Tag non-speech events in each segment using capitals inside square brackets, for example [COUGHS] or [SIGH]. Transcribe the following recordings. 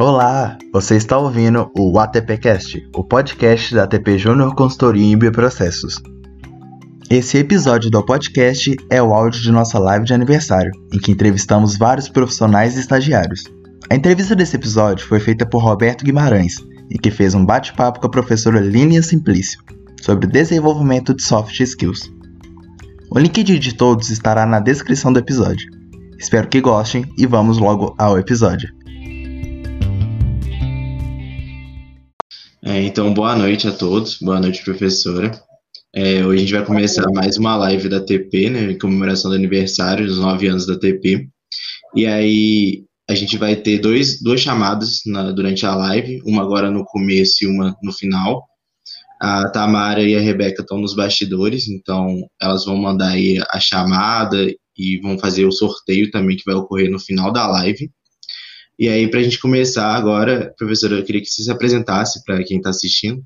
Olá, você está ouvindo o ATPcast, o podcast da ATP Júnior Consultoria em Bioprocessos. Esse episódio do podcast é o áudio de nossa live de aniversário, em que entrevistamos vários profissionais e estagiários. A entrevista desse episódio foi feita por Roberto Guimarães, e que fez um bate-papo com a professora Línia Simplício sobre desenvolvimento de soft skills. O link de todos estará na descrição do episódio. Espero que gostem e vamos logo ao episódio. É, então, boa noite a todos, boa noite, professora. É, hoje a gente vai começar mais uma live da TP, né, em comemoração do aniversário dos nove anos da TP. E aí a gente vai ter dois, duas chamadas na, durante a live, uma agora no começo e uma no final. A Tamara e a Rebeca estão nos bastidores, então elas vão mandar aí a chamada e vão fazer o sorteio também que vai ocorrer no final da live. E aí, para a gente começar agora, professora, eu queria que você se apresentasse para quem está assistindo.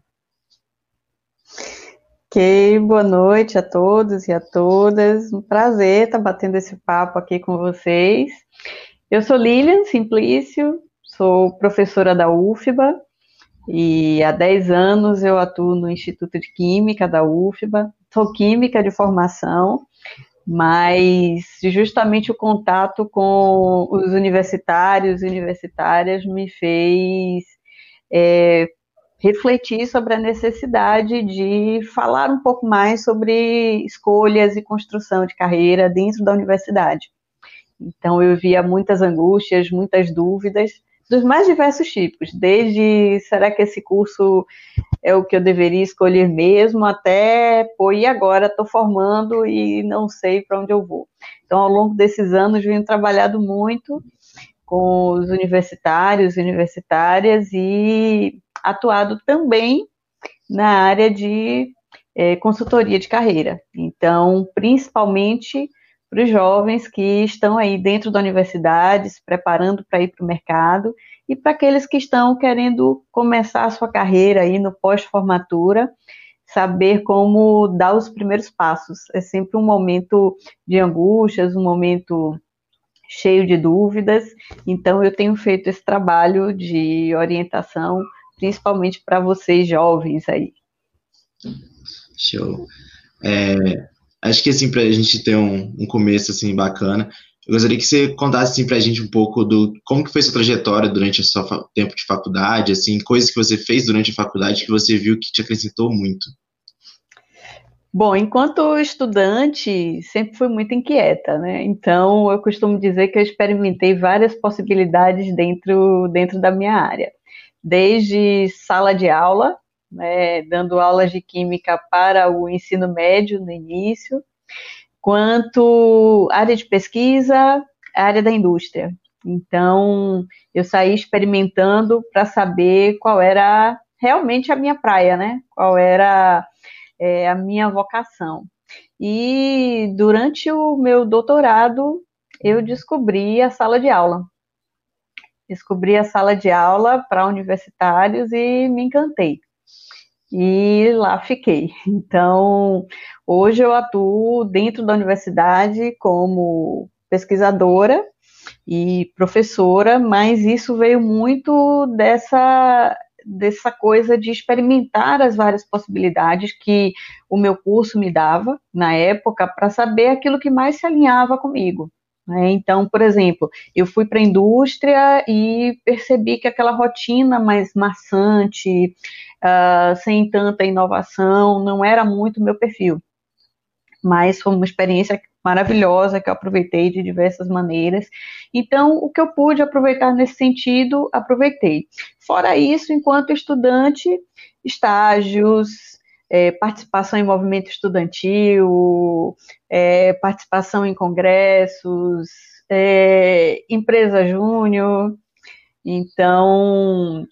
Ok, boa noite a todos e a todas. Um prazer estar batendo esse papo aqui com vocês. Eu sou Lilian Simplício, sou professora da UFBA e há 10 anos eu atuo no Instituto de Química da UFBA. Sou química de formação mas justamente o contato com os universitários e universitárias me fez é, refletir sobre a necessidade de falar um pouco mais sobre escolhas e construção de carreira dentro da universidade. Então eu via muitas angústias, muitas dúvidas, dos mais diversos tipos, desde será que esse curso é o que eu deveria escolher mesmo, até, pô, e agora estou formando e não sei para onde eu vou. Então, ao longo desses anos, venho trabalhado muito com os universitários universitárias e atuado também na área de é, consultoria de carreira. Então, principalmente para os jovens que estão aí dentro da universidade, se preparando para ir para o mercado, e para aqueles que estão querendo começar a sua carreira aí no pós-formatura, saber como dar os primeiros passos. É sempre um momento de angústias, um momento cheio de dúvidas, então eu tenho feito esse trabalho de orientação, principalmente para vocês jovens aí. Show. É, acho que assim, para a gente ter um, um, começo assim bacana, eu gostaria que você contasse assim, para a gente um pouco do como que foi sua trajetória durante o seu tempo de faculdade, assim, coisas que você fez durante a faculdade que você viu que te acrescentou muito. Bom, enquanto estudante, sempre fui muito inquieta, né? Então, eu costumo dizer que eu experimentei várias possibilidades dentro, dentro da minha área. Desde sala de aula, né, dando aulas de química para o ensino médio no início, quanto área de pesquisa, área da indústria. Então, eu saí experimentando para saber qual era realmente a minha praia, né? Qual era é, a minha vocação. E durante o meu doutorado, eu descobri a sala de aula. Descobri a sala de aula para universitários e me encantei e lá fiquei. Então, hoje eu atuo dentro da universidade como pesquisadora e professora, mas isso veio muito dessa dessa coisa de experimentar as várias possibilidades que o meu curso me dava na época para saber aquilo que mais se alinhava comigo. Né? Então, por exemplo, eu fui para a indústria e percebi que aquela rotina mais maçante, uh, sem tanta inovação, não era muito meu perfil. Mas foi uma experiência maravilhosa que eu aproveitei de diversas maneiras. Então, o que eu pude aproveitar nesse sentido, aproveitei. Fora isso, enquanto estudante, estágios, é, participação em movimento estudantil, é, participação em congressos, é, empresa júnior. Então,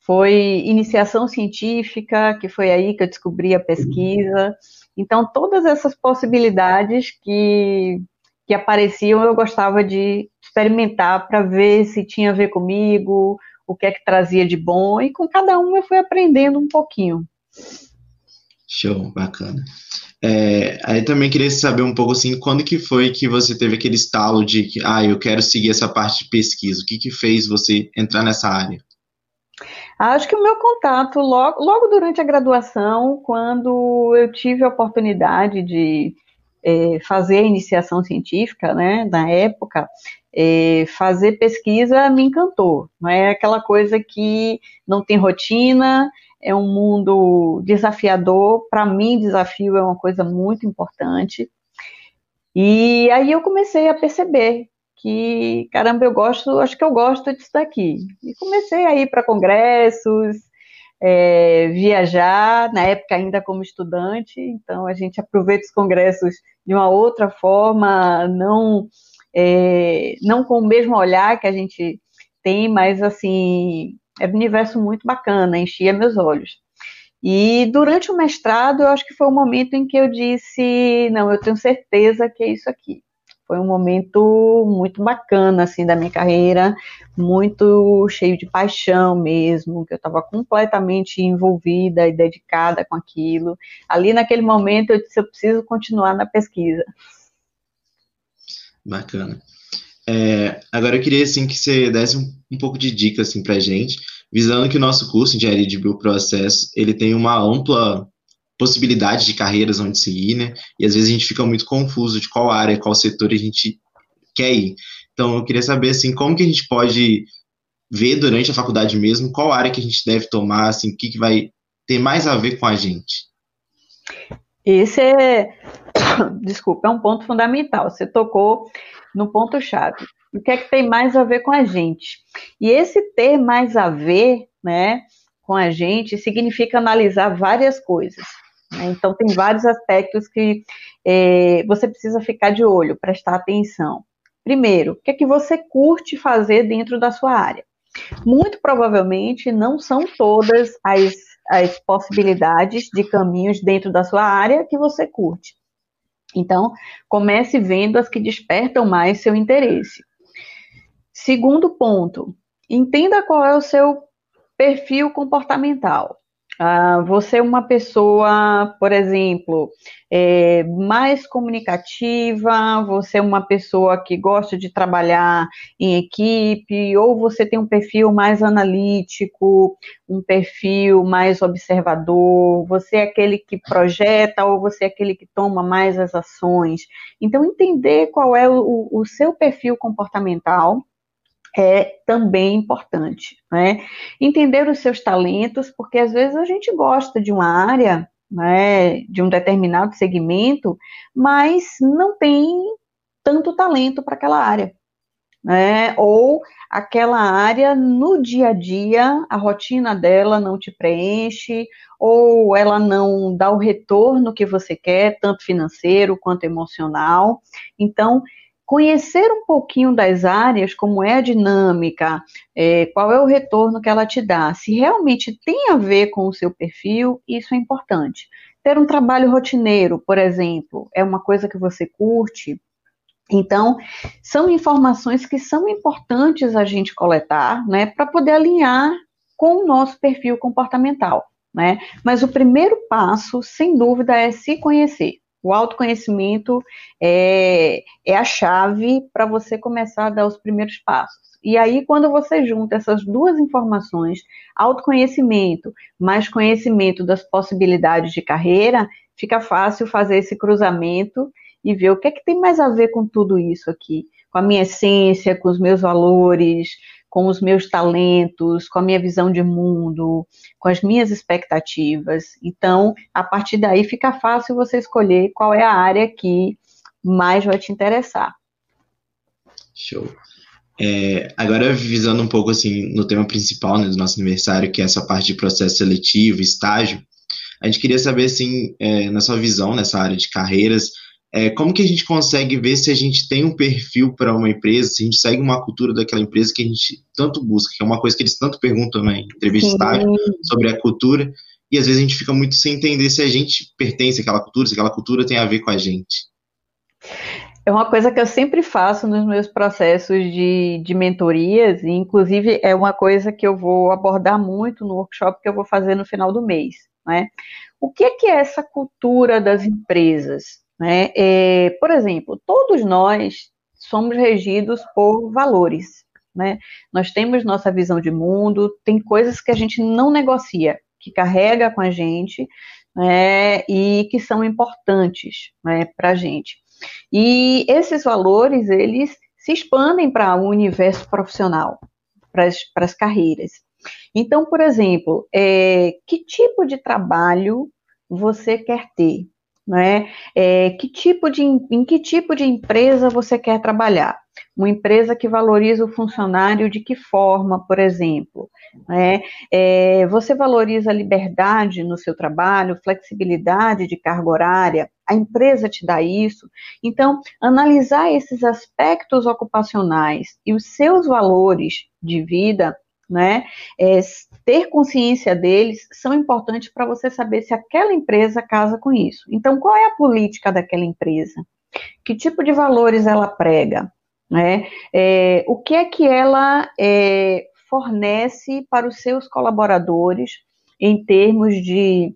foi iniciação científica, que foi aí que eu descobri a pesquisa. Então, todas essas possibilidades que, que apareciam, eu gostava de experimentar para ver se tinha a ver comigo, o que é que trazia de bom, e com cada um eu fui aprendendo um pouquinho. Show, bacana. É, aí também queria saber um pouco assim, quando que foi que você teve aquele estalo de que, ah, eu quero seguir essa parte de pesquisa? O que que fez você entrar nessa área? Acho que o meu contato logo, logo durante a graduação, quando eu tive a oportunidade de é, fazer a iniciação científica, né, na época, é, fazer pesquisa me encantou. Não é aquela coisa que não tem rotina, é um mundo desafiador. Para mim, desafio é uma coisa muito importante. E aí eu comecei a perceber que, caramba, eu gosto, acho que eu gosto disso daqui. E comecei a ir para congressos, é, viajar, na época ainda como estudante, então a gente aproveita os congressos de uma outra forma, não, é, não com o mesmo olhar que a gente tem, mas assim, era um universo muito bacana, enchia meus olhos. E durante o mestrado, eu acho que foi o momento em que eu disse, não, eu tenho certeza que é isso aqui. Foi um momento muito bacana, assim, da minha carreira, muito cheio de paixão mesmo, que eu estava completamente envolvida e dedicada com aquilo. Ali, naquele momento, eu disse, eu preciso continuar na pesquisa. Bacana. É, agora eu queria assim que você desse um, um pouco de dica assim para gente, visando que o nosso curso de engenharia de bioprocesso ele tem uma ampla possibilidade de carreiras onde seguir, né? E às vezes a gente fica muito confuso de qual área, qual setor a gente quer ir. Então eu queria saber assim como que a gente pode ver durante a faculdade mesmo qual área que a gente deve tomar, assim, o que, que vai ter mais a ver com a gente. Esse é, [COUGHS] desculpa, é um ponto fundamental. Você tocou no ponto-chave. O que é que tem mais a ver com a gente? E esse ter mais a ver, né, com a gente, significa analisar várias coisas. Né? Então, tem vários aspectos que é, você precisa ficar de olho, prestar atenção. Primeiro, o que é que você curte fazer dentro da sua área? Muito provavelmente não são todas as, as possibilidades de caminhos dentro da sua área que você curte. Então, comece vendo as que despertam mais seu interesse. Segundo ponto, entenda qual é o seu perfil comportamental. Ah, você é uma pessoa, por exemplo, é, mais comunicativa, você é uma pessoa que gosta de trabalhar em equipe, ou você tem um perfil mais analítico, um perfil mais observador, você é aquele que projeta ou você é aquele que toma mais as ações. Então, entender qual é o, o seu perfil comportamental é também importante, né? Entender os seus talentos, porque às vezes a gente gosta de uma área, né, de um determinado segmento, mas não tem tanto talento para aquela área, né? Ou aquela área no dia a dia, a rotina dela não te preenche, ou ela não dá o retorno que você quer, tanto financeiro quanto emocional. Então, conhecer um pouquinho das áreas, como é a dinâmica, é, qual é o retorno que ela te dá, se realmente tem a ver com o seu perfil, isso é importante. Ter um trabalho rotineiro, por exemplo, é uma coisa que você curte. Então, são informações que são importantes a gente coletar, né, para poder alinhar com o nosso perfil comportamental, né? Mas o primeiro passo, sem dúvida, é se conhecer. O autoconhecimento é, é a chave para você começar a dar os primeiros passos. E aí, quando você junta essas duas informações, autoconhecimento mais conhecimento das possibilidades de carreira, fica fácil fazer esse cruzamento e ver o que é que tem mais a ver com tudo isso aqui, com a minha essência, com os meus valores, com os meus talentos, com a minha visão de mundo, com as minhas expectativas. Então, a partir daí fica fácil você escolher qual é a área que mais vai te interessar. Show. É, agora, visando um pouco assim no tema principal né, do nosso aniversário, que é essa parte de processo seletivo, estágio, a gente queria saber, assim, é, na sua visão nessa área de carreiras, é, como que a gente consegue ver se a gente tem um perfil para uma empresa, se a gente segue uma cultura daquela empresa que a gente tanto busca, que é uma coisa que eles tanto perguntam na né, entrevista sobre a cultura, e às vezes a gente fica muito sem entender se a gente pertence àquela cultura, se aquela cultura tem a ver com a gente. É uma coisa que eu sempre faço nos meus processos de, de mentorias, e inclusive é uma coisa que eu vou abordar muito no workshop que eu vou fazer no final do mês. Né? o que é, que é essa cultura das empresas? Né? É, por exemplo, todos nós somos regidos por valores. Né? Nós temos nossa visão de mundo, tem coisas que a gente não negocia, que carrega com a gente né, e que são importantes né, para a gente. E esses valores, eles se expandem para o universo profissional, para as carreiras. Então, por exemplo, é, que tipo de trabalho você quer ter? Né? É, que tipo de, em que tipo de empresa você quer trabalhar? Uma empresa que valoriza o funcionário de que forma, por exemplo? Né? É, você valoriza a liberdade no seu trabalho, flexibilidade de carga horária? A empresa te dá isso? Então, analisar esses aspectos ocupacionais e os seus valores de vida né? É, ter consciência deles são importantes para você saber se aquela empresa casa com isso. Então, qual é a política daquela empresa? Que tipo de valores ela prega? Né? É, o que é que ela é, fornece para os seus colaboradores em termos de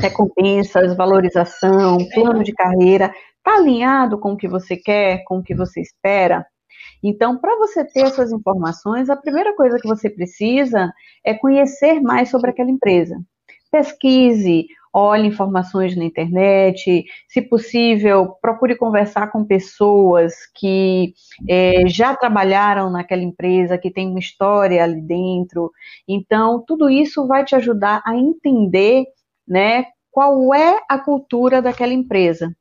recompensas, valorização, plano de carreira? Está alinhado com o que você quer, com o que você espera? Então, para você ter essas informações, a primeira coisa que você precisa é conhecer mais sobre aquela empresa. Pesquise, olhe informações na internet, se possível, procure conversar com pessoas que é, já trabalharam naquela empresa, que tem uma história ali dentro. Então, tudo isso vai te ajudar a entender, né, qual é a cultura daquela empresa.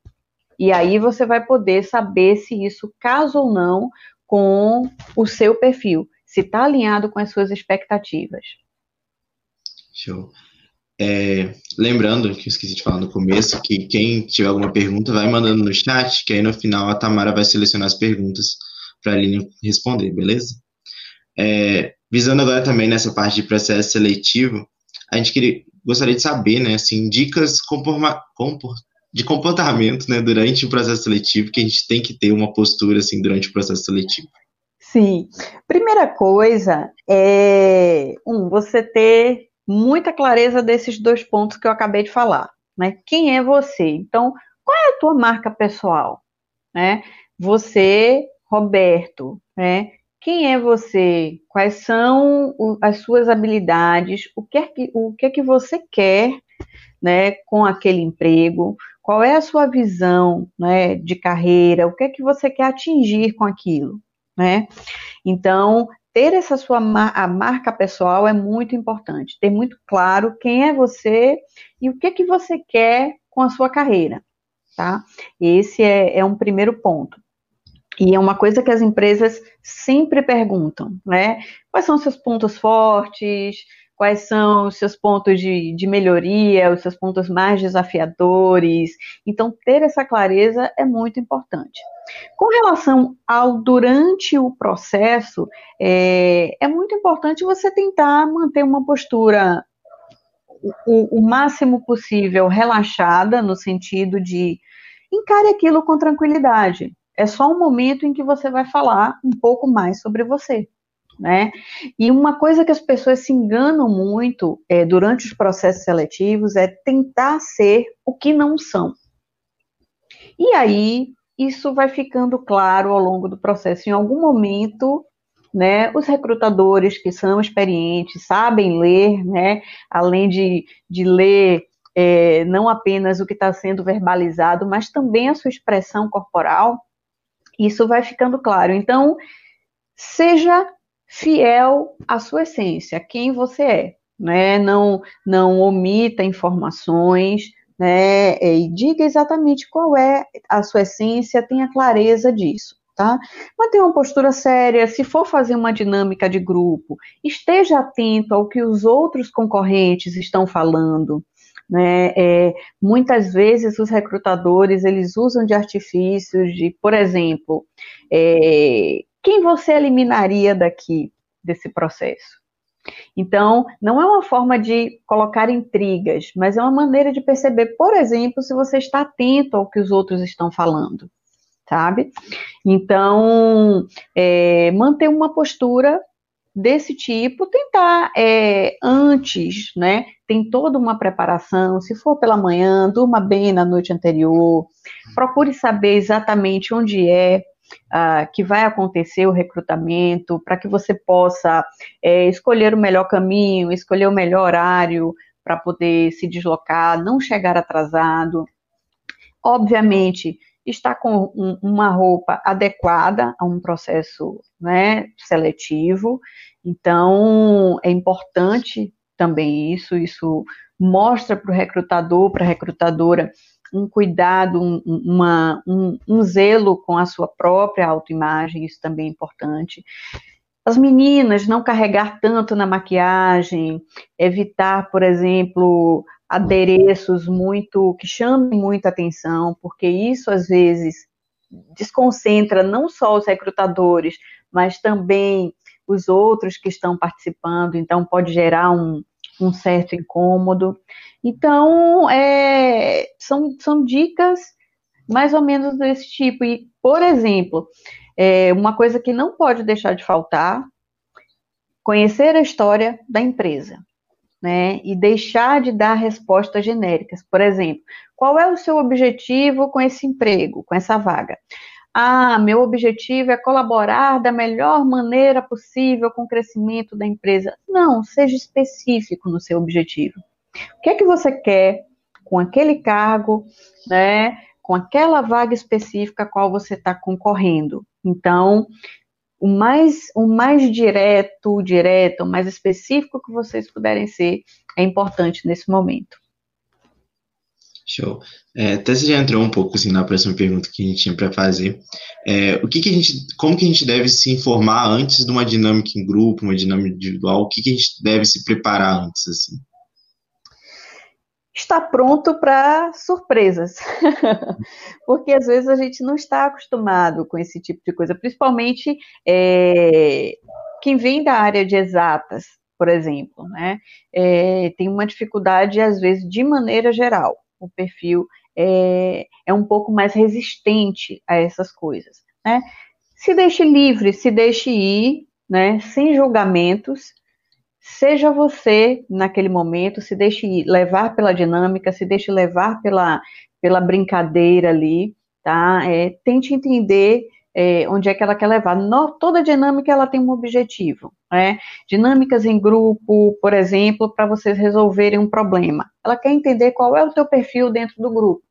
E aí você vai poder saber se isso casa ou não com o seu perfil, se está alinhado com as suas expectativas. Show. É, lembrando, que eu esqueci de falar no começo, que quem tiver alguma pergunta vai mandando no chat, que aí no final a Tamara vai selecionar as perguntas para a Aline responder, beleza? É, visando agora também nessa parte de processo seletivo, a gente queria, gostaria de saber, né, assim, dicas comporma, compor, de comportamento, né, durante o processo seletivo, que a gente tem que ter uma postura, assim, durante o processo seletivo. Sim. Primeira coisa é, um, você ter muita clareza desses dois pontos que eu acabei de falar, né? Quem é você? Então, qual é a tua marca pessoal, né? Você, Roberto, né? Quem é você? Quais são as suas habilidades? O que é que, o que, é que você quer né, com aquele emprego? Qual é a sua visão né, de carreira? O que é que você quer atingir com aquilo? Né? Então, ter essa sua a marca pessoal é muito importante. Ter muito claro quem é você e o que é que você quer com a sua carreira. Tá? Esse é, é um primeiro ponto. E é uma coisa que as empresas sempre perguntam, né? Quais são seus pontos fortes? Quais são os seus pontos de, de melhoria, os seus pontos mais desafiadores. Então, ter essa clareza é muito importante. Com relação ao durante o processo, é, é muito importante você tentar manter uma postura o, o, máximo possível relaxada, no sentido de encare aquilo com tranquilidade. É só um momento em que você vai falar um pouco mais sobre você né? E uma coisa que as pessoas se enganam muito é, durante os processos seletivos é tentar ser o que não são. E aí isso vai ficando claro ao longo do processo. Em algum momento, né, os recrutadores que são experientes, sabem ler, né, além de, de ler é, não apenas o que está sendo verbalizado, mas também a sua expressão corporal, isso vai ficando claro. Então, seja fiel à sua essência, quem você é, né? Não, não omita informações, né? E diga exatamente qual é a sua essência, tenha clareza disso. Tá? Mantenha uma postura séria, se for fazer uma dinâmica de grupo, esteja atento ao que os outros concorrentes estão falando, né? É, muitas vezes os recrutadores eles usam de artifícios de, por exemplo, é, quem você eliminaria daqui desse processo? Então, não é uma forma de colocar intrigas, mas é uma maneira de perceber, por exemplo, se você está atento ao que os outros estão falando, sabe? Então, é, manter uma postura desse tipo, tentar é, antes, né? Tem toda uma preparação. Se for pela manhã, durma bem na noite anterior. Procure saber exatamente onde é uh, que vai acontecer o recrutamento, para que você possa é, escolher o melhor caminho, escolher o melhor horário para poder se deslocar, não chegar atrasado. Obviamente, está com um, uma roupa adequada a um processo né, seletivo. Então, é importante também isso, isso mostra para o recrutador, para a recrutadora, um cuidado, um, uma, um, um zelo com a sua própria autoimagem, isso também é importante. As meninas não carregar tanto na maquiagem, evitar, por exemplo, adereços muito que chamem muita atenção, porque isso às vezes desconcentra não só os recrutadores, mas também os outros que estão participando, então pode gerar um, um certo incômodo. Então, é, são, são dicas mais ou menos desse tipo. E, por exemplo, é, uma coisa que não pode deixar de faltar, conhecer a história da empresa. Né, e deixar de dar respostas genéricas. Por exemplo, qual é o seu objetivo com esse emprego, com essa vaga? Ah, meu objetivo é colaborar da melhor maneira possível com o crescimento da empresa. Não, seja específico no seu objetivo. O que é que você quer com aquele cargo, né? Com aquela vaga específica a qual você está concorrendo. Então, o mais, o mais direto, direto, o mais específico que vocês puderem ser, é importante nesse momento. Show. É, até você já entrou um pouco assim na próxima pergunta que a gente tinha para fazer. É, o que, que a gente, como que a gente deve se informar antes de uma dinâmica em grupo, uma dinâmica individual? O que, que a gente deve se preparar antes assim? está pronto para surpresas. [LAUGHS] Porque às vezes a gente não está acostumado com esse tipo de coisa, principalmente é, quem vem da área de exatas, por exemplo, né? É, tem uma dificuldade, às vezes, de maneira geral. O perfil é, é um pouco mais resistente a essas coisas, né? Se deixe livre, se deixe ir, né? Sem julgamentos, Seja você naquele momento, se deixe levar pela dinâmica, se deixe levar pela, pela brincadeira ali, tá? É, tente entender é, onde é que ela quer levar. No, toda dinâmica ela tem um objetivo, né? Dinâmicas em grupo, por exemplo, para vocês resolverem um problema. Ela quer entender qual é o teu perfil dentro do grupo.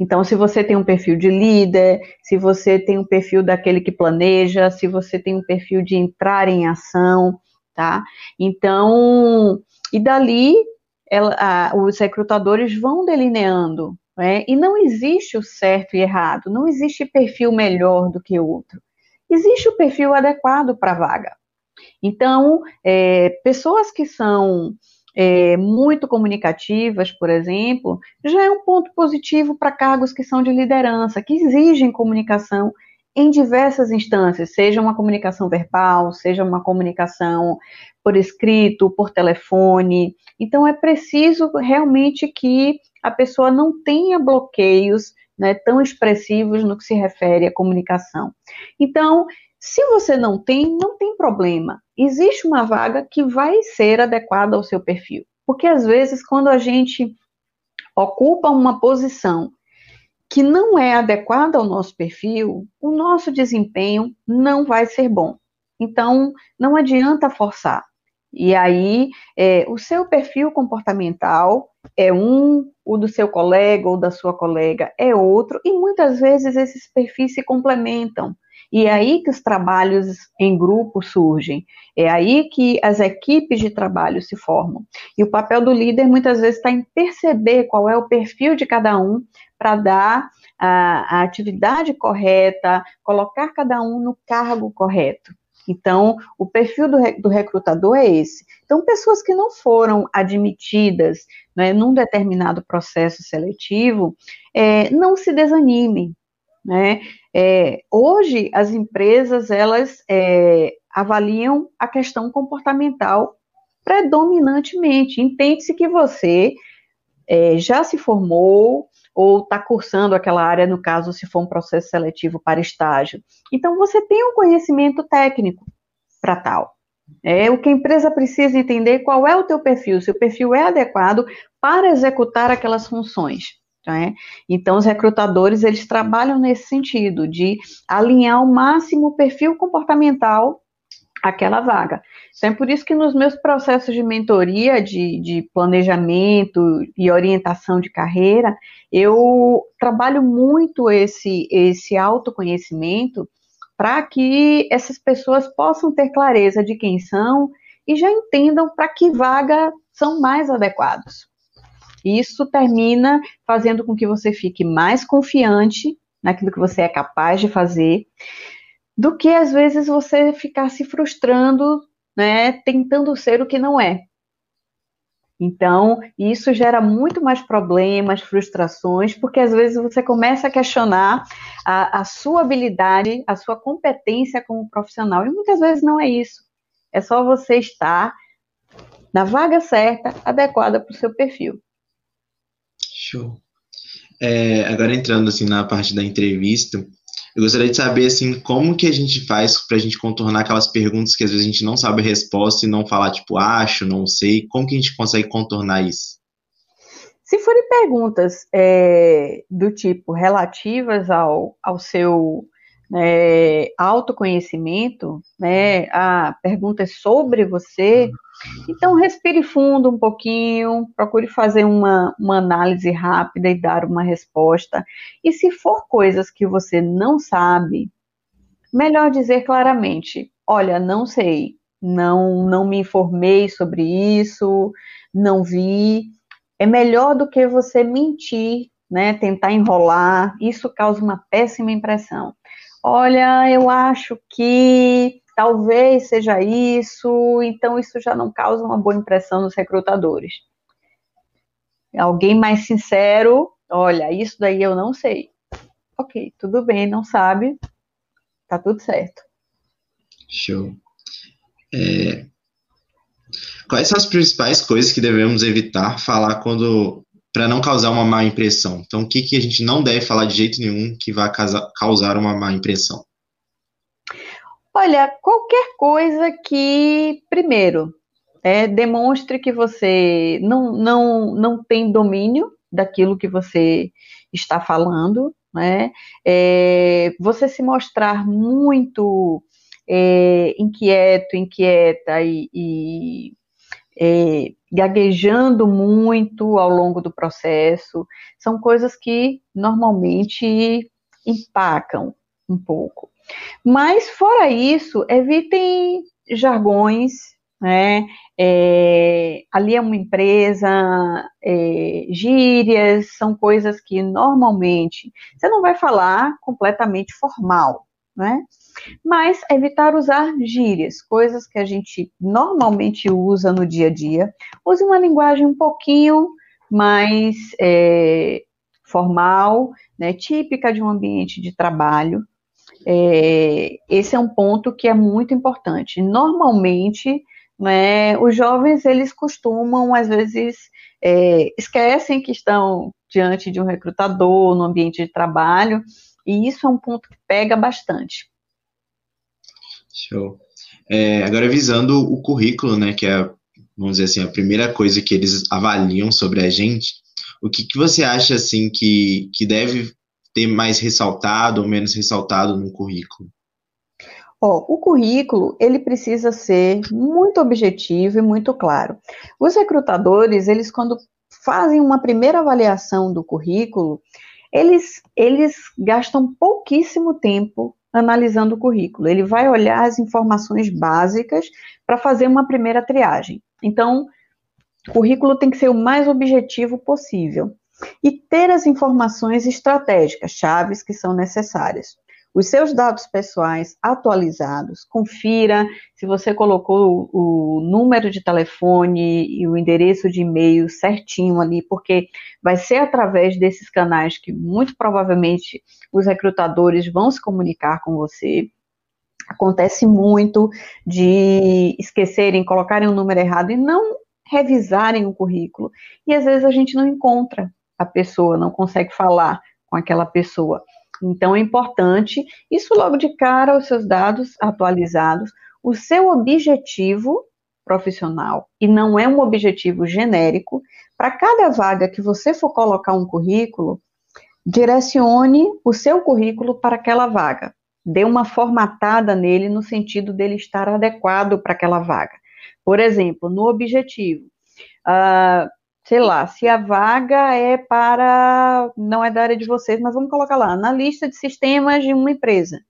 Então, se você tem um perfil de líder, se você tem um perfil daquele que planeja, se você tem um perfil de entrar em ação, tá? Então, e dali ela, a, os recrutadores vão delineando, né? E não existe o certo e errado, não existe perfil melhor do que outro. Existe o perfil adequado para a vaga. Então, é, pessoas que são é, muito comunicativas, por exemplo, já é um ponto positivo para cargos que são de liderança, que exigem comunicação em diversas instâncias, seja uma comunicação verbal, seja uma comunicação por escrito, por telefone. Então, é preciso realmente que a pessoa não tenha bloqueios né, tão expressivos no que se refere à comunicação. Então, se você não tem, não tem problema. Existe uma vaga que vai ser adequada ao seu perfil. Porque às vezes, quando a gente ocupa uma posição que não é adequada ao nosso perfil, o nosso desempenho não vai ser bom. Então, não adianta forçar. E aí, é, o seu perfil comportamental é um, o do seu colega ou da sua colega é outro, e muitas vezes esses perfis se complementam. E é aí que os trabalhos em grupo surgem, é aí que as equipes de trabalho se formam. E o papel do líder muitas vezes está em perceber qual é o perfil de cada um para dar a, a atividade correta, colocar cada um no cargo correto. Então, o perfil do, do, recrutador é esse. Então, pessoas que não foram admitidas né, num determinado processo seletivo, é, não se desanimem. Né? É, hoje, as empresas, elas é, avaliam a questão comportamental predominantemente. Entende-se que você é, já se formou, ou está cursando aquela área, no caso, se for um processo seletivo para estágio. Então, você tem um conhecimento técnico para tal. É o que a empresa precisa entender qual é o teu perfil, se o perfil é adequado para executar aquelas funções. Né? Então, os recrutadores, eles trabalham nesse sentido, de alinhar ao máximo o perfil comportamental àquela vaga. Então, é por isso que nos meus processos de mentoria, de, de planejamento e orientação de carreira, eu trabalho muito esse, esse autoconhecimento para que essas pessoas possam ter clareza de quem são e já entendam para que vaga são mais adequados. Isso termina fazendo com que você fique mais confiante naquilo que você é capaz de fazer, do que às vezes você ficar se frustrando, né, tentando ser o que não é. Então, isso gera muito mais problemas, frustrações, porque às vezes você começa a questionar a, a, sua habilidade, a sua competência como profissional. E muitas vezes não é isso. É só você estar na vaga certa, adequada para o seu perfil. Show. É, agora entrando assim na parte da entrevista, eu gostaria de saber assim como que a gente faz para a gente contornar aquelas perguntas que às vezes a gente não sabe a resposta e não falar tipo acho, não sei. Como que a gente consegue contornar isso? Se forem perguntas é, do tipo relativas ao, ao seu é, autoconhecimento, né, a pergunta é sobre você, então respire fundo um pouquinho, procure fazer uma, uma análise rápida e dar uma resposta. E se for coisas que você não sabe, melhor dizer claramente: olha, não sei, não, não me informei sobre isso, não vi. É melhor do que você mentir, né, tentar enrolar, isso causa uma péssima impressão. Olha, eu acho que talvez seja isso, então isso já não causa uma boa impressão nos recrutadores. Alguém mais sincero, olha, isso daí eu não sei. Ok, tudo bem, não sabe, tá tudo certo. Show. É... Quais são as principais coisas que devemos evitar falar quando para não causar uma má impressão. Então, o que, que a gente não deve falar de jeito nenhum que vai causar uma má impressão? Olha, qualquer coisa que, primeiro, é, demonstre que você não, não, não tem domínio daquilo que você está falando, né? É, você se mostrar muito é, inquieto, inquieta e, e é, gaguejando muito ao longo do processo, são coisas que normalmente empacam um pouco. Mas, fora isso, evitem jargões, né? É, ali é uma empresa, é, gírias, são coisas que normalmente você não vai falar completamente formal, né? Mas evitar usar gírias, coisas que a gente normalmente usa no dia a dia. Use uma linguagem um pouquinho mais é, formal, né, típica de um ambiente de trabalho. É, esse é um ponto que é muito importante. Normalmente, né, os jovens eles costumam às vezes é, esquecem que estão diante de um recrutador no ambiente de trabalho e isso é um ponto que pega bastante. Show. É, agora visando o currículo, né, que é, vamos dizer assim, a primeira coisa que eles avaliam sobre a gente, o que, que você acha, assim, que, que deve ter mais ressaltado ou menos ressaltado no currículo? O currículo, ele precisa ser muito objetivo e muito claro. Os recrutadores, eles quando fazem uma primeira avaliação do currículo, eles, eles gastam pouquíssimo tempo analisando o currículo. Ele vai olhar as informações básicas para fazer uma primeira triagem. Então, o currículo tem que ser o mais objetivo possível e ter as informações estratégicas, chaves que são necessárias os seus dados pessoais atualizados, confira se você colocou o, número de telefone e o endereço de e-mail certinho ali, porque vai ser através desses canais que muito provavelmente os recrutadores vão se comunicar com você. Acontece muito de esquecerem, colocarem o número errado e não revisarem o currículo. E às vezes a gente não encontra a pessoa, não consegue falar com aquela pessoa. Então é importante, isso logo de cara, os seus dados atualizados, o seu objetivo profissional e não é um objetivo genérico. Para cada vaga que você for colocar um currículo, direcione o seu currículo para aquela vaga. Dê uma formatada nele no sentido dele estar adequado para aquela vaga. Por exemplo, no objetivo, uh, sei lá, se a vaga é para, não é da área de vocês, mas vamos colocar lá, na lista de sistemas de uma empresa.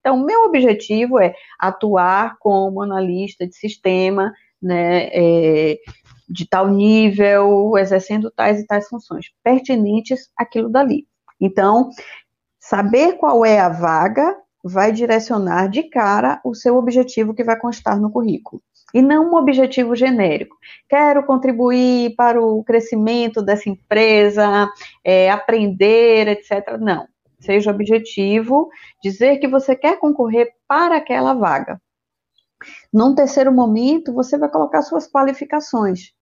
Então, meu objetivo é atuar como analista de sistema, né, é, de tal nível, exercendo tais e tais funções, pertinentes àquilo dali. Então, saber qual é a vaga vai direcionar de cara o seu objetivo que vai constar no currículo. E não um objetivo genérico. Quero contribuir para o crescimento dessa empresa, é, aprender, etc. Não. Seja objetivo dizer que você quer concorrer para aquela vaga. Num terceiro momento, você vai colocar suas qualificações.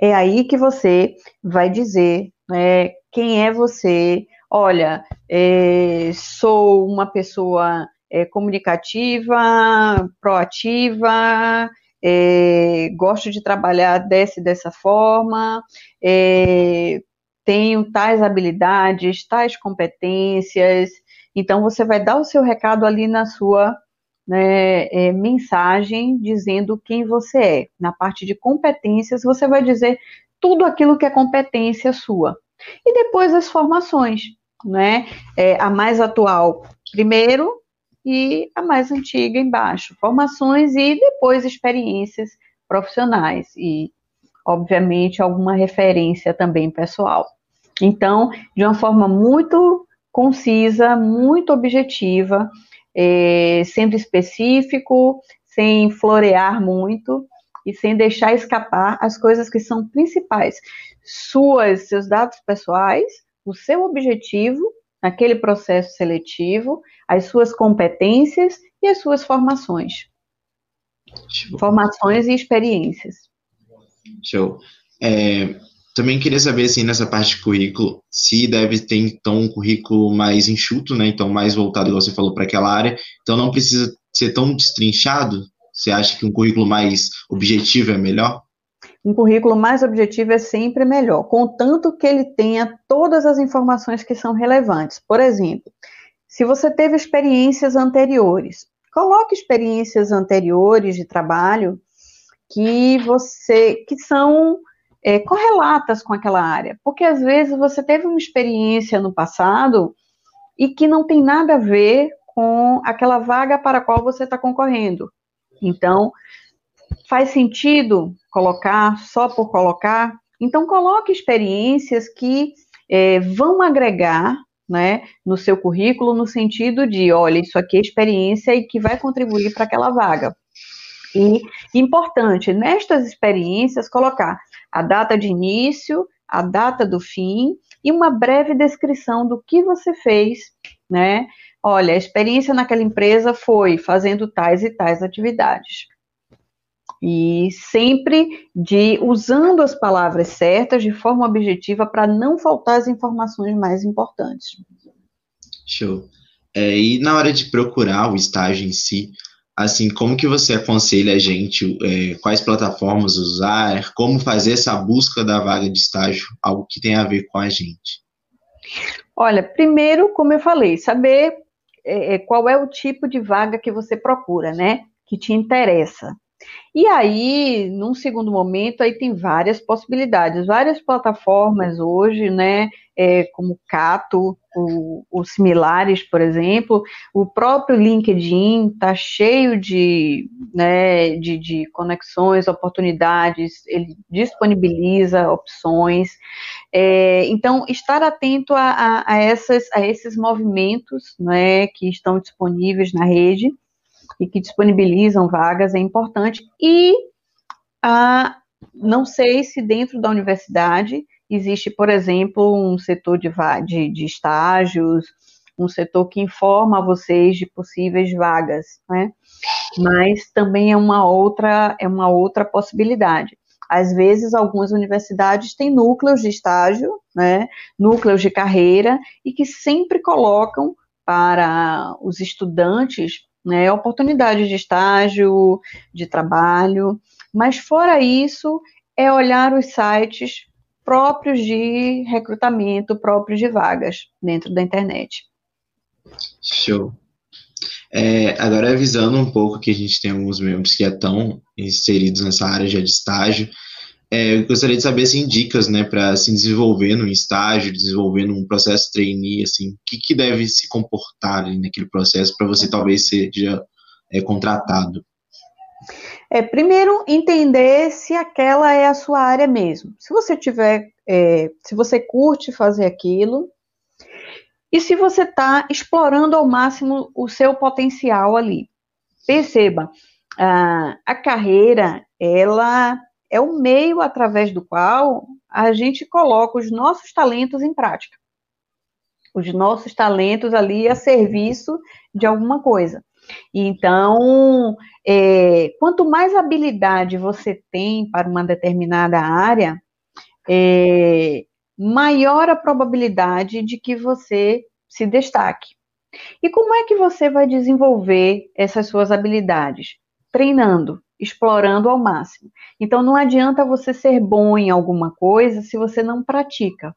É aí que você vai dizer né, quem é você. Olha, é, sou uma pessoa é, comunicativa, proativa, é, gosto de trabalhar dessa e dessa forma, é, tenho tais habilidades, tais competências. Então, você vai dar o seu recado ali na sua né, é, mensagem dizendo quem você é. Na parte de competências, você vai dizer tudo aquilo que é competência sua. E depois as formações, né? A mais atual primeiro e a mais antiga embaixo. Formações e depois experiências profissionais e, obviamente, alguma referência também pessoal. Então, de uma forma muito concisa, muito objetiva, é, sendo específico, sem florear muito e sem deixar escapar as coisas que são principais. Suas, seus dados pessoais, o seu objetivo naquele processo seletivo, as suas competências e as suas formações. Show. Formações e experiências. Show. É, também queria saber, assim, nessa parte de currículo, se deve ter, então, um currículo mais enxuto, né? Então, mais voltado, igual você falou, para aquela área. Então, não precisa ser tão destrinchado? Você acha que um currículo mais objetivo é melhor? Um currículo mais objetivo é sempre melhor, contanto que ele tenha todas as informações que são relevantes. Por exemplo, se você teve experiências anteriores, coloque experiências anteriores de trabalho que você que são é, correlatas com aquela área. Porque às vezes você teve uma experiência no passado e que não tem nada a ver com aquela vaga para a qual você está concorrendo. Então, faz sentido colocar só por colocar? Então, coloque experiências que é, vão agregar né, no seu currículo, no sentido de, olha, isso aqui é experiência e que vai contribuir para aquela vaga. E importante, nestas experiências, colocar a data de início, a data do fim e uma breve descrição do que você fez, né? Olha, a experiência naquela empresa foi fazendo tais e tais atividades. E sempre de usando as palavras certas de forma objetiva para não faltar as informações mais importantes. Show. É, e na hora de procurar o estágio em si, assim, como que você aconselha a gente, é, quais plataformas usar, como fazer essa busca da vaga de estágio, algo que tem a ver com a gente? Olha, primeiro, como eu falei, saber é, é qual é o tipo de vaga que você procura, né, que te interessa. E aí, num segundo momento, aí tem várias possibilidades, várias plataformas hoje, né, é, como Cato, os similares, por exemplo, o próprio LinkedIn está cheio de, né, de, de conexões, oportunidades, ele disponibiliza opções. É, então, estar atento a, a, a, essas, a esses movimentos né, que estão disponíveis na rede e que disponibilizam vagas é importante. E a, não sei se dentro da universidade existe, por exemplo, um setor de, de, de estágios, um setor que informa vocês de possíveis vagas, né? Mas também é uma outra, é uma outra possibilidade. Às vezes, algumas universidades têm núcleos de estágio, né, núcleos de carreira, e que sempre colocam para os estudantes né? Oportunidades de estágio, de trabalho, mas fora isso, é olhar os sites próprios de recrutamento, próprios de vagas dentro da internet. Show. É, agora, avisando um pouco que a gente tem alguns membros que estão inseridos nessa área já de estágio, é, eu gostaria de saber assim, dicas né, para se desenvolver num estágio, desenvolver num processo trainee, assim, o que, que deve se comportar ali naquele processo para você talvez seja é, contratado? É, primeiro, entender se aquela é a sua área mesmo. Se você tiver, é, se você curte fazer aquilo, e se você está explorando ao máximo o seu potencial ali. Perceba, a, a carreira, ela é o meio através do qual a gente coloca os nossos talentos em prática. Os nossos talentos ali a serviço de alguma coisa. Então, é, quanto mais habilidade você tem para uma determinada área, é, maior a probabilidade de que você se destaque. E como é que você vai desenvolver essas suas habilidades? Treinando, explorando ao máximo. Então não adianta você ser bom em alguma coisa se você não pratica,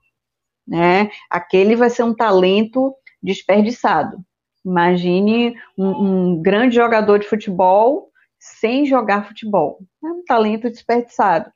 né? Aquele vai ser um talento desperdiçado. Imagine um, um grande jogador de futebol sem jogar futebol. É um talento desperdiçado.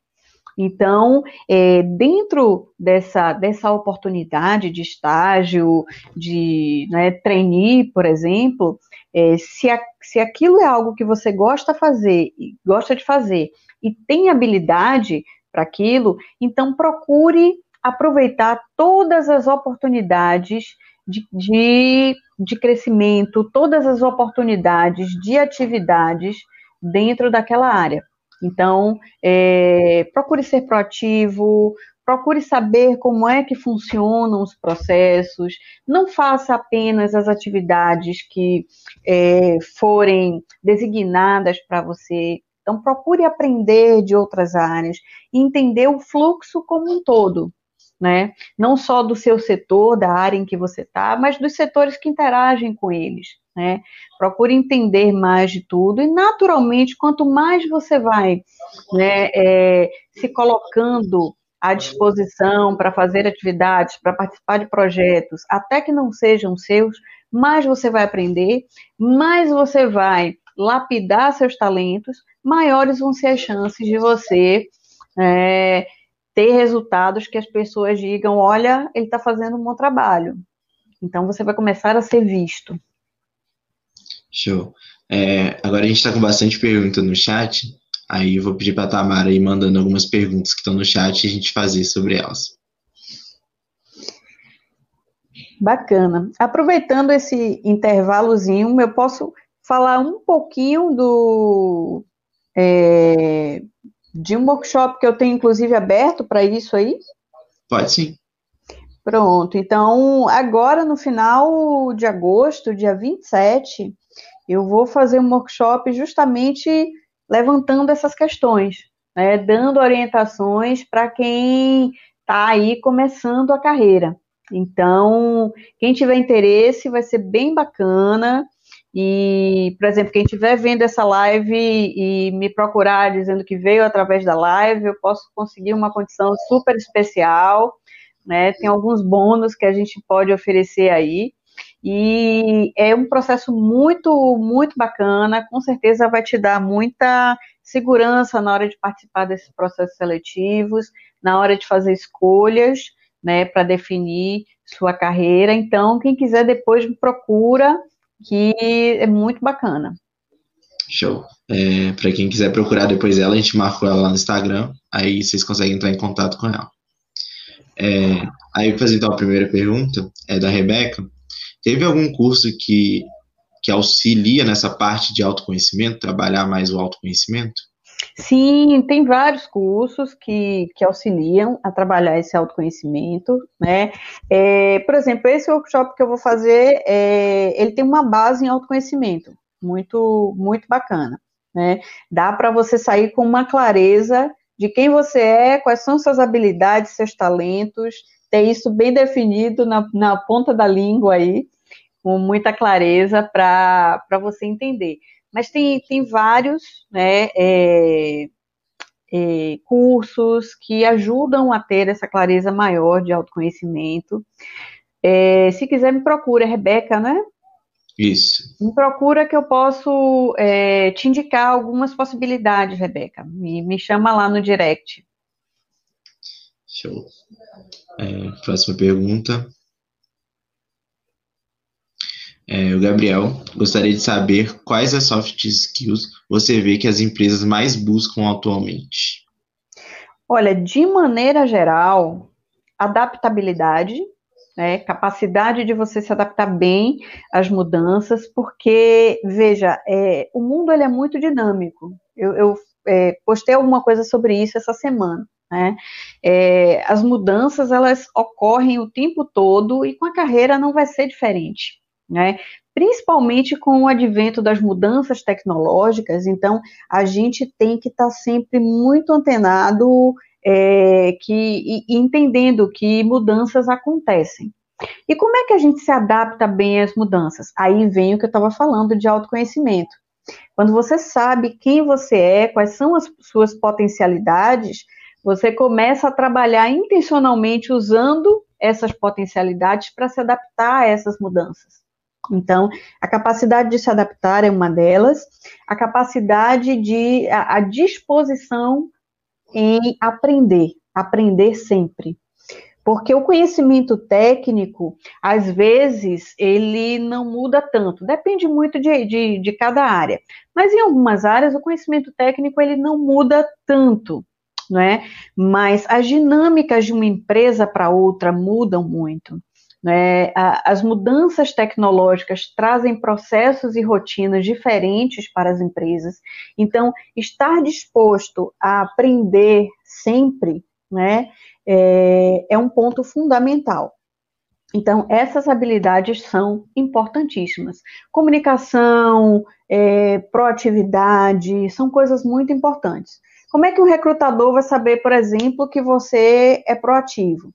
Então, é, dentro dessa, dessa oportunidade de estágio, de né, trainee, por exemplo, é, se, a, se aquilo é algo que você gosta fazer, gosta de fazer e tem habilidade para aquilo, então procure aproveitar todas as oportunidades de, de, de crescimento, todas as oportunidades de atividades dentro daquela área. Então, é, procure ser proativo, procure saber como é que funcionam os processos, não faça apenas as atividades que é, forem designadas para você. Então, procure aprender de outras áreas e entender o fluxo como um todo, né? Não só do seu setor, da área em que você está, mas dos setores que interagem com eles né? Procure entender mais de tudo e, naturalmente, quanto mais você vai né, é, se colocando à disposição para fazer atividades, para participar de projetos, até que não sejam seus, mais você vai aprender, mais você vai lapidar seus talentos, maiores vão ser as chances de você é, ter resultados que as pessoas digam: olha, ele está fazendo um bom trabalho. Então você vai começar a ser visto. Show. É, agora a gente está com bastante pergunta no chat, aí eu vou pedir para a Tamara ir mandando algumas perguntas que estão no chat e a gente fazer sobre elas. Bacana. Aproveitando esse intervalozinho, eu posso falar um pouquinho do é, de um workshop que eu tenho inclusive aberto para isso aí? Pode sim. Pronto. Então, agora no final de agosto, dia 27, eu vou fazer um workshop justamente levantando essas questões, né, dando orientações para quem está aí começando a carreira. Então, quem tiver interesse, vai ser bem bacana. E, por exemplo, quem estiver vendo essa live e me procurar dizendo que veio através da live, eu posso conseguir uma condição super especial, né? Tem alguns bônus que a gente pode oferecer aí. E é um processo muito, muito bacana, com certeza vai te dar muita segurança na hora de participar desses processos seletivos, na hora de fazer escolhas, né, para definir sua carreira. Então, quem quiser depois me procura, que é muito bacana. Show. É, para quem quiser procurar depois dela, a gente marcou ela lá no Instagram, aí vocês conseguem entrar em contato com ela. É, aí, fazer então a primeira pergunta, é da Rebeca. Teve algum curso que, que auxilia nessa parte de autoconhecimento, trabalhar mais o autoconhecimento? Sim, tem vários cursos que, que auxiliam a trabalhar esse autoconhecimento, né? É, por exemplo, esse workshop que eu vou fazer, é, ele tem uma base em autoconhecimento, muito, muito bacana, né? Dá para você sair com uma clareza de quem você é, quais são suas habilidades, seus talentos, ter isso bem definido na, na ponta da língua aí, com muita clareza para você entender. Mas tem, tem vários né, é, é, cursos que ajudam a ter essa clareza maior de autoconhecimento. É, se quiser, me procura, Rebeca, né? Isso. Me procura que eu posso é, te indicar algumas possibilidades, Rebeca. Me, me chama lá no direct. Show. É, próxima pergunta. É, o Gabriel gostaria de saber quais as soft skills você vê que as empresas mais buscam atualmente. Olha, de maneira geral, adaptabilidade, né, capacidade de você se adaptar bem às mudanças, porque, veja, é, o mundo ele é muito dinâmico. Eu, eu é, postei alguma coisa sobre isso essa semana. Né? É, as mudanças elas ocorrem o tempo todo e com a carreira não vai ser diferente. Né? Principalmente com o advento das mudanças tecnológicas, então a gente tem que estar tá sempre muito antenado é, que, e, entendendo que mudanças acontecem. E como é que a gente se adapta bem às mudanças? Aí vem o que eu estava falando de autoconhecimento. Quando você sabe quem você é, quais são as suas potencialidades, você começa a trabalhar intencionalmente usando essas potencialidades para se adaptar a essas mudanças. Então, a capacidade de se adaptar é uma delas, a capacidade de, a, a disposição em aprender, aprender sempre. Porque o conhecimento técnico, às vezes, ele não muda tanto, depende muito de, de, de, cada área. Mas em algumas áreas, o conhecimento técnico ele não muda tanto, não é? Mas as dinâmicas de uma empresa para outra mudam muito. Né? As mudanças tecnológicas trazem processos e rotinas diferentes para as empresas. Então, estar disposto a aprender sempre né, é, é um ponto fundamental. Então, essas habilidades são importantíssimas. Comunicação, é, proatividade, são coisas muito importantes. Como é que um recrutador vai saber, por exemplo, que você é proativo?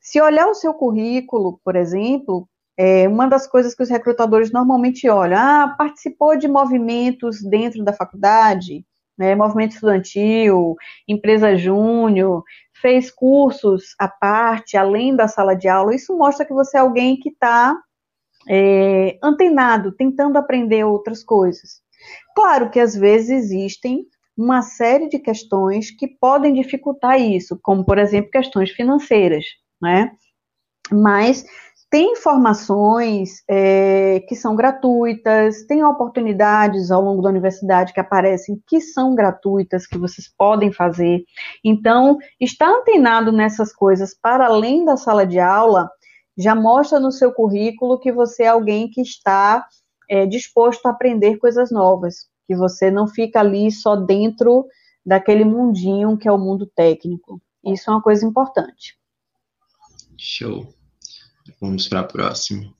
Se olhar o seu currículo, por exemplo, é uma das coisas que os recrutadores normalmente olham, ah, participou de movimentos dentro da faculdade, né, movimento estudantil, empresa júnior, fez cursos à parte, além da sala de aula, isso mostra que você é alguém que está é, antenado, tentando aprender outras coisas. Claro que às vezes existem uma série de questões que podem dificultar isso, como, por exemplo, questões financeiras né? Mas tem informações é, que são gratuitas, tem oportunidades ao longo da universidade que aparecem que são gratuitas, que vocês podem fazer. Então, estar antenado nessas coisas para além da sala de aula já mostra no seu currículo que você é alguém que está é, disposto a aprender coisas novas, que você não fica ali só dentro daquele mundinho que é o mundo técnico. Isso é uma coisa importante. Show. Vamos para a próxima.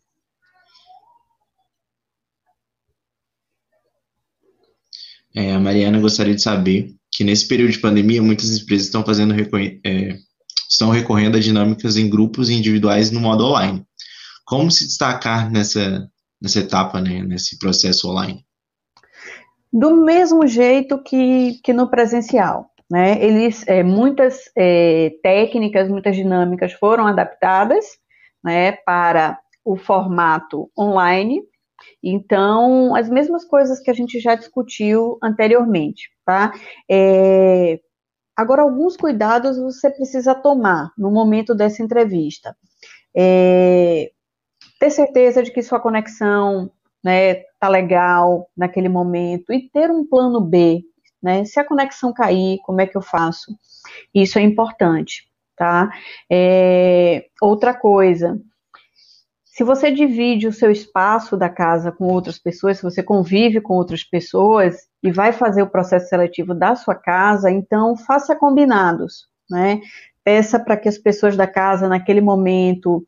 É, a Mariana gostaria de saber que nesse período de pandemia muitas empresas estão fazendo é, estão recorrendo a dinâmicas em grupos individuais no modo online. Como se destacar nessa, nessa etapa, né, nesse processo online? Do mesmo jeito que, que no presencial. Né? Eles, é, muitas é, técnicas, muitas dinâmicas foram adaptadas né, para o formato online. Então, as mesmas coisas que a gente já discutiu anteriormente, tá? É, agora, alguns cuidados você precisa tomar no momento dessa entrevista. É, ter certeza de que sua conexão né, tá legal naquele momento e ter um plano B, né? Se a conexão cair, como é que eu faço? Isso é importante, tá? É, outra coisa, se você divide o seu espaço da casa com outras pessoas, se você convive com outras pessoas e vai fazer o processo seletivo da sua casa, então faça combinados, né? Peça para que as pessoas da casa, naquele momento,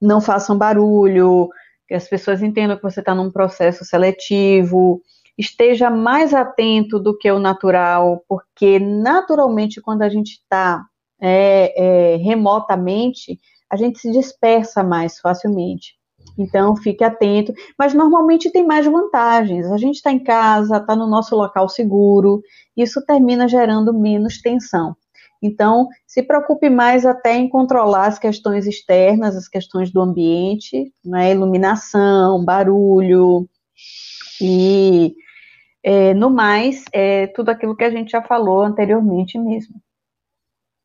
não façam barulho, que as pessoas entendam que você está num processo seletivo, esteja mais atento do que o natural, porque naturalmente quando a gente está é, é, remotamente, a gente se dispersa mais facilmente. Então, fique atento. Mas normalmente tem mais vantagens. A gente está em casa, está no nosso local seguro, isso termina gerando menos tensão. Então, se preocupe mais até em controlar as questões externas, as questões do ambiente, né, iluminação, barulho, e é, no mais, é tudo aquilo que a gente já falou anteriormente mesmo.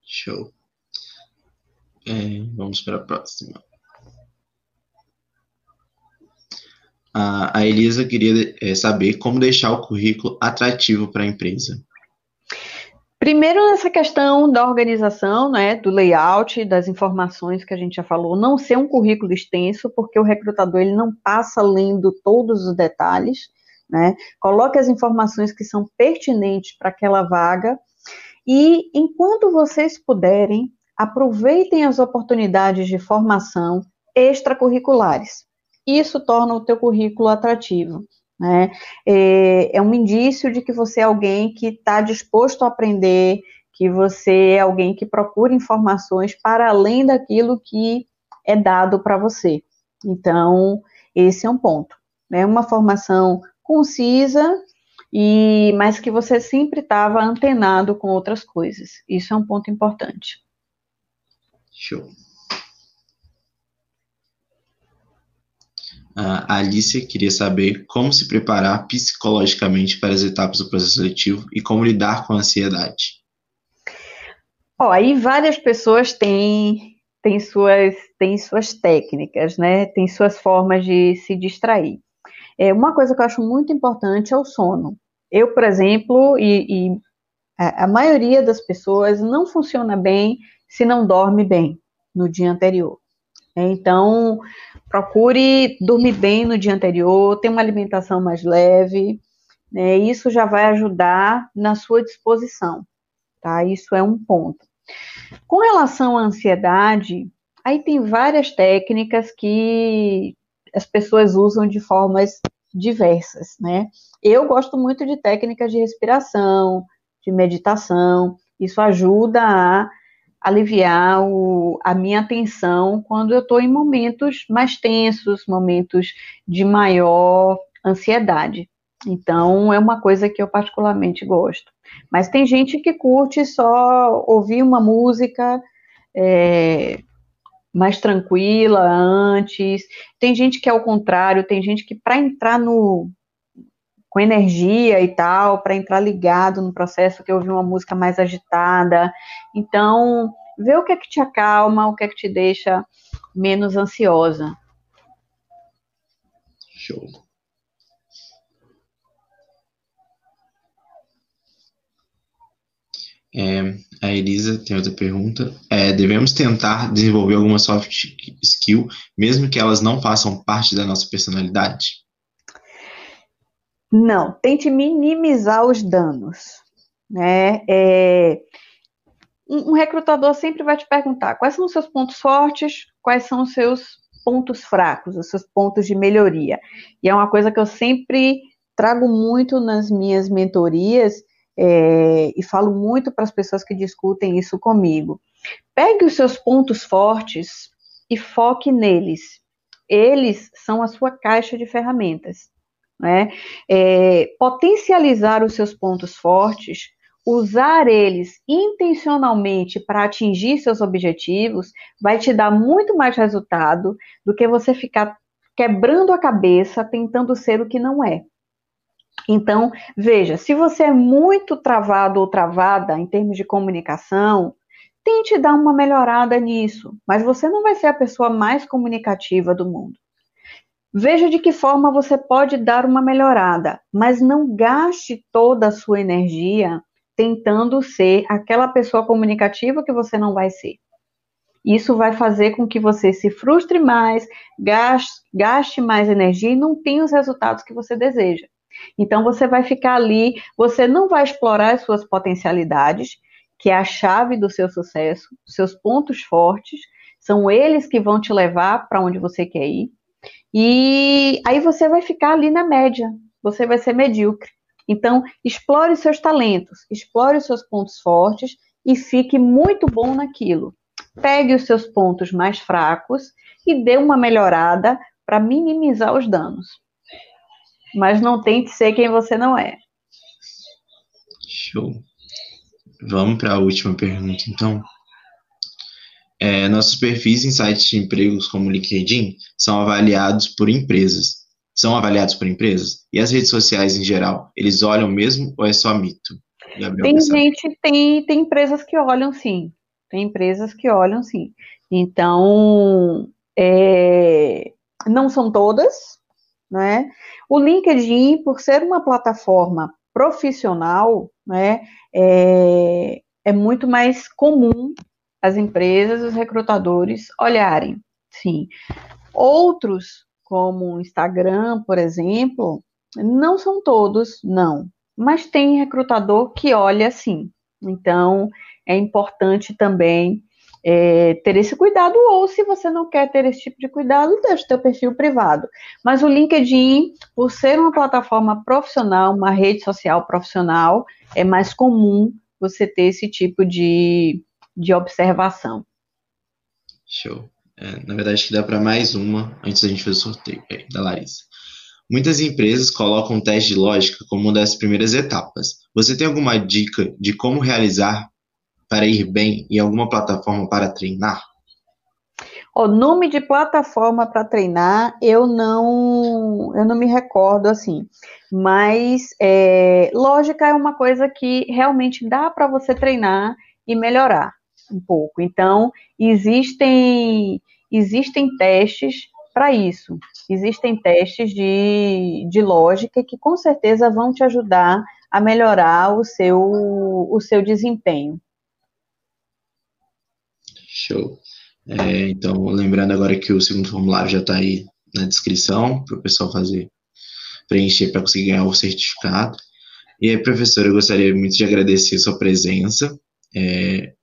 Show. É, vamos para a próxima. A, Elisa queria é, saber como deixar o currículo atrativo para a empresa. Primeiro, nessa questão da organização, né, do layout, das informações que a gente já falou, não ser um currículo extenso, porque o recrutador ele não passa lendo todos os detalhes, né? Coloque as informações que são pertinentes para aquela vaga e, enquanto vocês puderem, aproveitem as oportunidades de formação extracurriculares. Isso torna o teu currículo atrativo. Né? É, é um indício de que você é alguém que está disposto a aprender, que você é alguém que procura informações para além daquilo que é dado para você. Então, esse é um ponto. Né? Uma formação concisa, e mas que você sempre estava antenado com outras coisas. Isso é um ponto importante. Show. A Alicia queria saber como se preparar psicologicamente para as etapas do processo seletivo e como lidar com a ansiedade. Ó, aí várias pessoas têm, têm, suas, têm suas técnicas, né? Tem suas formas de se distrair. É, uma coisa que eu acho muito importante é o sono. Eu, por exemplo, e, e a maioria das pessoas não funciona bem se não dorme bem no dia anterior. É, então, procure dormir bem no dia anterior, ter uma alimentação mais leve, né, isso já vai ajudar na sua disposição, tá? Isso é um ponto. Com relação à ansiedade, aí tem várias técnicas que as pessoas usam de formas diversas, né? Eu gosto muito de técnicas de respiração, de meditação, isso ajuda a aliviar o, a minha atenção quando eu estou em momentos mais tensos, momentos de maior ansiedade. Então, é uma coisa que eu particularmente gosto. Mas tem gente que curte só ouvir uma música é, mais tranquila antes. Tem gente que é o contrário, tem gente que para entrar no com energia e tal, para entrar ligado no processo, que ouvir uma música mais agitada. Então, vê o que é que te acalma, o que é que te deixa menos ansiosa. Show. É, a Elisa tem outra pergunta. É, devemos tentar desenvolver alguma soft skill, mesmo que elas não façam parte da nossa personalidade? Não, tente minimizar os danos. Né? É, um, recrutador sempre vai te perguntar quais são os seus pontos fortes, quais são os seus pontos fracos, os seus pontos de melhoria. E é uma coisa que eu sempre trago muito nas minhas mentorias é, e falo muito para as pessoas que discutem isso comigo. Pegue os seus pontos fortes e foque neles. Eles são a sua caixa de ferramentas. Né? É, potencializar os seus pontos fortes, usar eles intencionalmente para atingir seus objetivos, vai te dar muito mais resultado do que você ficar quebrando a cabeça tentando ser o que não é. Então, veja, se você é muito travado ou travada em termos de comunicação, tente dar uma melhorada nisso, mas você não vai ser a pessoa mais comunicativa do mundo. Veja de que forma você pode dar uma melhorada, mas não gaste toda a sua energia tentando ser aquela pessoa comunicativa que você não vai ser. Isso vai fazer com que você se frustre mais, gaste, gaste mais energia e não tenha os resultados que você deseja. Então você vai ficar ali, você não vai explorar as suas potencialidades, que é a chave do seu sucesso, seus pontos fortes, são eles que vão te levar para onde você quer ir. E aí você vai ficar ali na média, você vai ser medíocre. Então, explore seus talentos, explore seus pontos fortes e fique muito bom naquilo. Pegue os seus pontos mais fracos e dê uma melhorada para minimizar os danos. Mas não tente ser quem você não é. Show. Vamos para a última pergunta, então. É, nossos perfis em sites de empregos como LinkedIn são avaliados por empresas. São avaliados por empresas? E as redes sociais em geral, eles olham mesmo ou é só mito? Gabriel, tem gente, tem, tem empresas que olham sim. Tem empresas que olham sim. Então, é, não são todas, né? O LinkedIn, por ser uma plataforma profissional, né, é, é muito mais comum as empresas, os recrutadores olharem, sim. Outros, como o Instagram, por exemplo, não são todos, não, mas tem recrutador que olha sim. Então, é importante também é, ter esse cuidado, ou se você não quer ter esse tipo de cuidado, deixa o teu perfil privado. Mas o LinkedIn, por ser uma plataforma profissional, uma rede social profissional, é mais comum você ter esse tipo de, de observação. Show. É, na verdade, acho que dá para mais uma antes da gente fazer o sorteio é, da Larissa. Muitas empresas colocam o teste de lógica como uma das primeiras etapas. Você tem alguma dica de como realizar para ir bem em alguma plataforma para treinar? O nome de plataforma para treinar eu não eu não me recordo assim, mas é, lógica é uma coisa que realmente dá para você treinar e melhorar um pouco. Então, existem, existem testes para isso. Existem testes de, de lógica que com certeza vão te ajudar a melhorar o seu, o seu desempenho. Show. É, então, lembrando agora que o segundo formulário já está aí na descrição para o pessoal fazer, preencher para conseguir ganhar o certificado. E aí, professor, eu gostaria muito de agradecer a sua presença. É,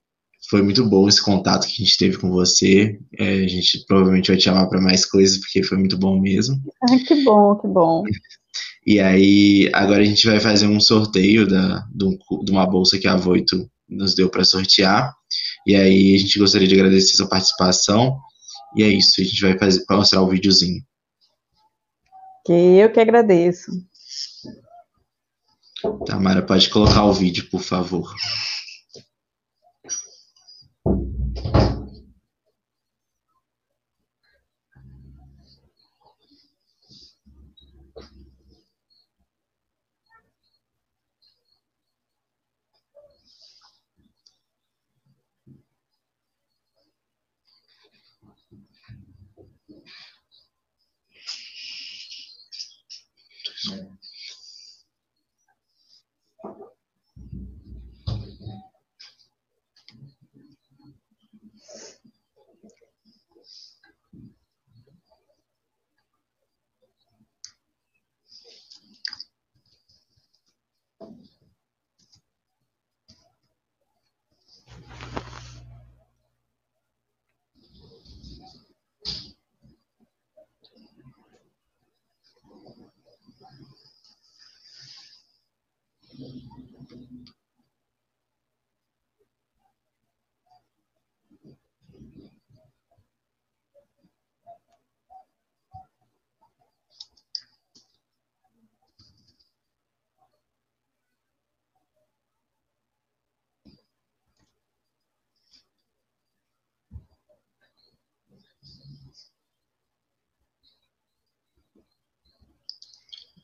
foi muito bom esse contato que a gente teve com você. É, a gente provavelmente vai te chamar para mais coisas, porque foi muito bom mesmo. Ah, que bom, que bom. E aí, agora a gente vai fazer um sorteio da, de uma bolsa que a Voito nos deu para sortear. E aí, a gente gostaria de agradecer sua participação. E é isso, a gente vai fazer, mostrar o videozinho. Que eu que agradeço. Tamara, pode colocar o vídeo, por favor.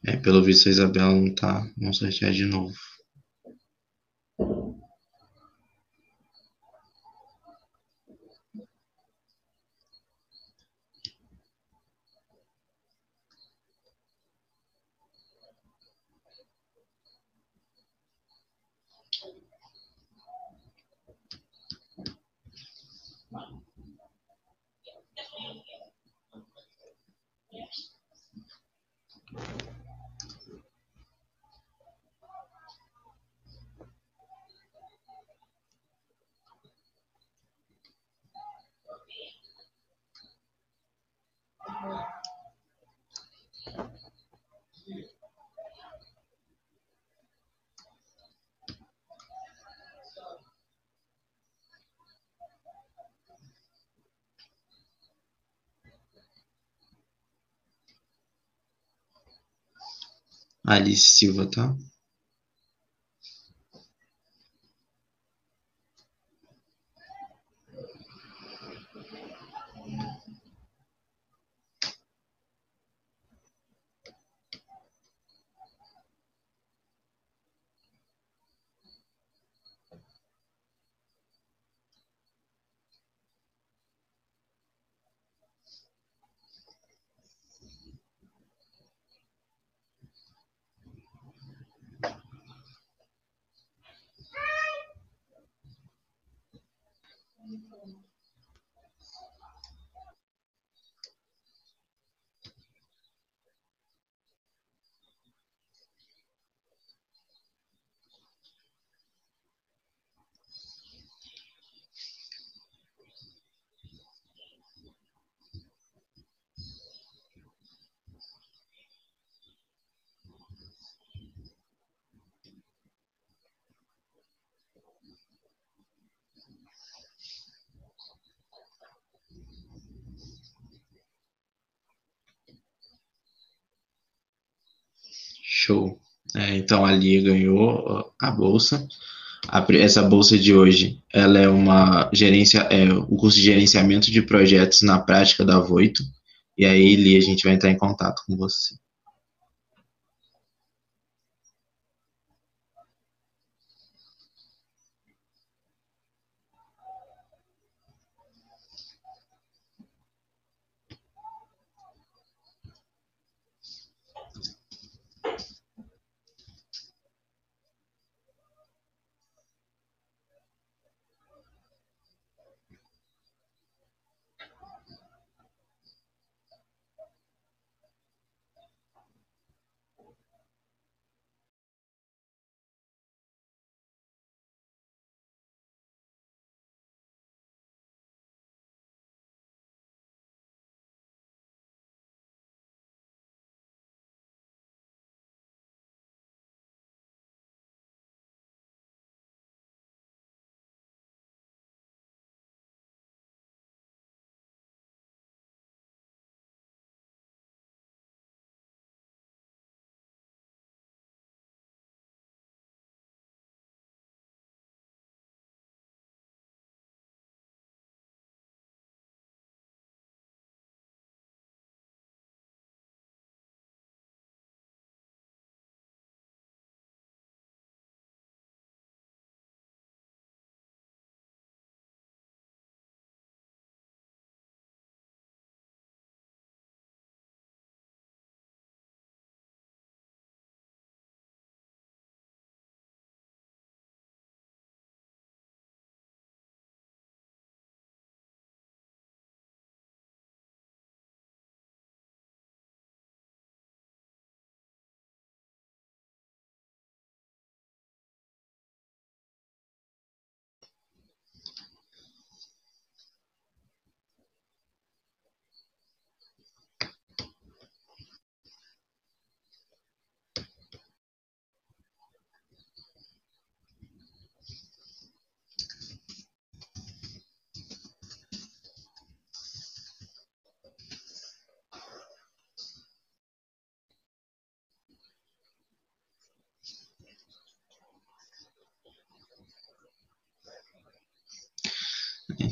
É, pelo visto a Isabela não tá. Vamos sortear de novo. Alice Silva, tá? Show. É, então a Lia ganhou a bolsa. A, essa bolsa de hoje, ela é uma gerência, é o curso de gerenciamento de projetos na prática da Voito. E aí, Lia, a gente vai entrar em contato com você.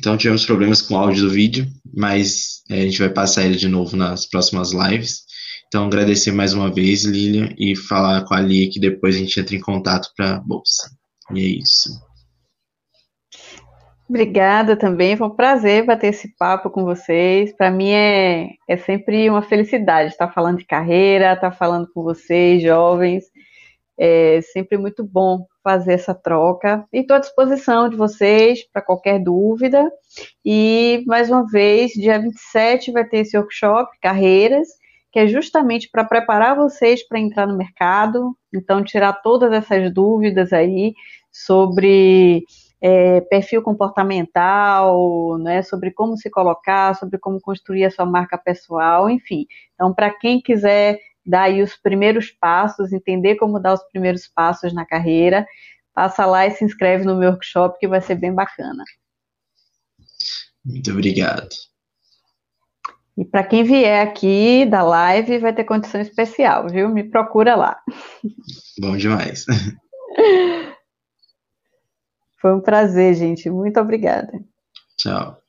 Então tivemos problemas com o áudio do vídeo, mas é, a gente vai passar ele de novo nas próximas lives. Então agradecer mais uma vez, Lilian, e falar com a Lia que depois a gente entra em contato para a bolsa. E é isso. Obrigada também, foi um prazer bater esse papo com vocês. Para mim é, é sempre uma felicidade estar falando de carreira, estar falando com vocês, jovens. É sempre muito bom fazer essa troca. E estou à disposição de vocês para qualquer dúvida. E, mais uma vez, dia 27 vai ter esse workshop, Carreiras, que é justamente para preparar vocês para entrar no mercado. Então, tirar todas essas dúvidas aí sobre é, perfil comportamental, né, sobre como se colocar, sobre como construir a sua marca pessoal, enfim. Então, para quem quiser dar os primeiros passos, entender como dar os primeiros passos na carreira, passa lá e se inscreve no meu workshop que vai ser bem bacana. Muito obrigado. E para quem vier aqui da live, vai ter condição especial, viu? Me procura lá. Bom demais. [LAUGHS] Foi um prazer, gente. Muito obrigada. Tchau.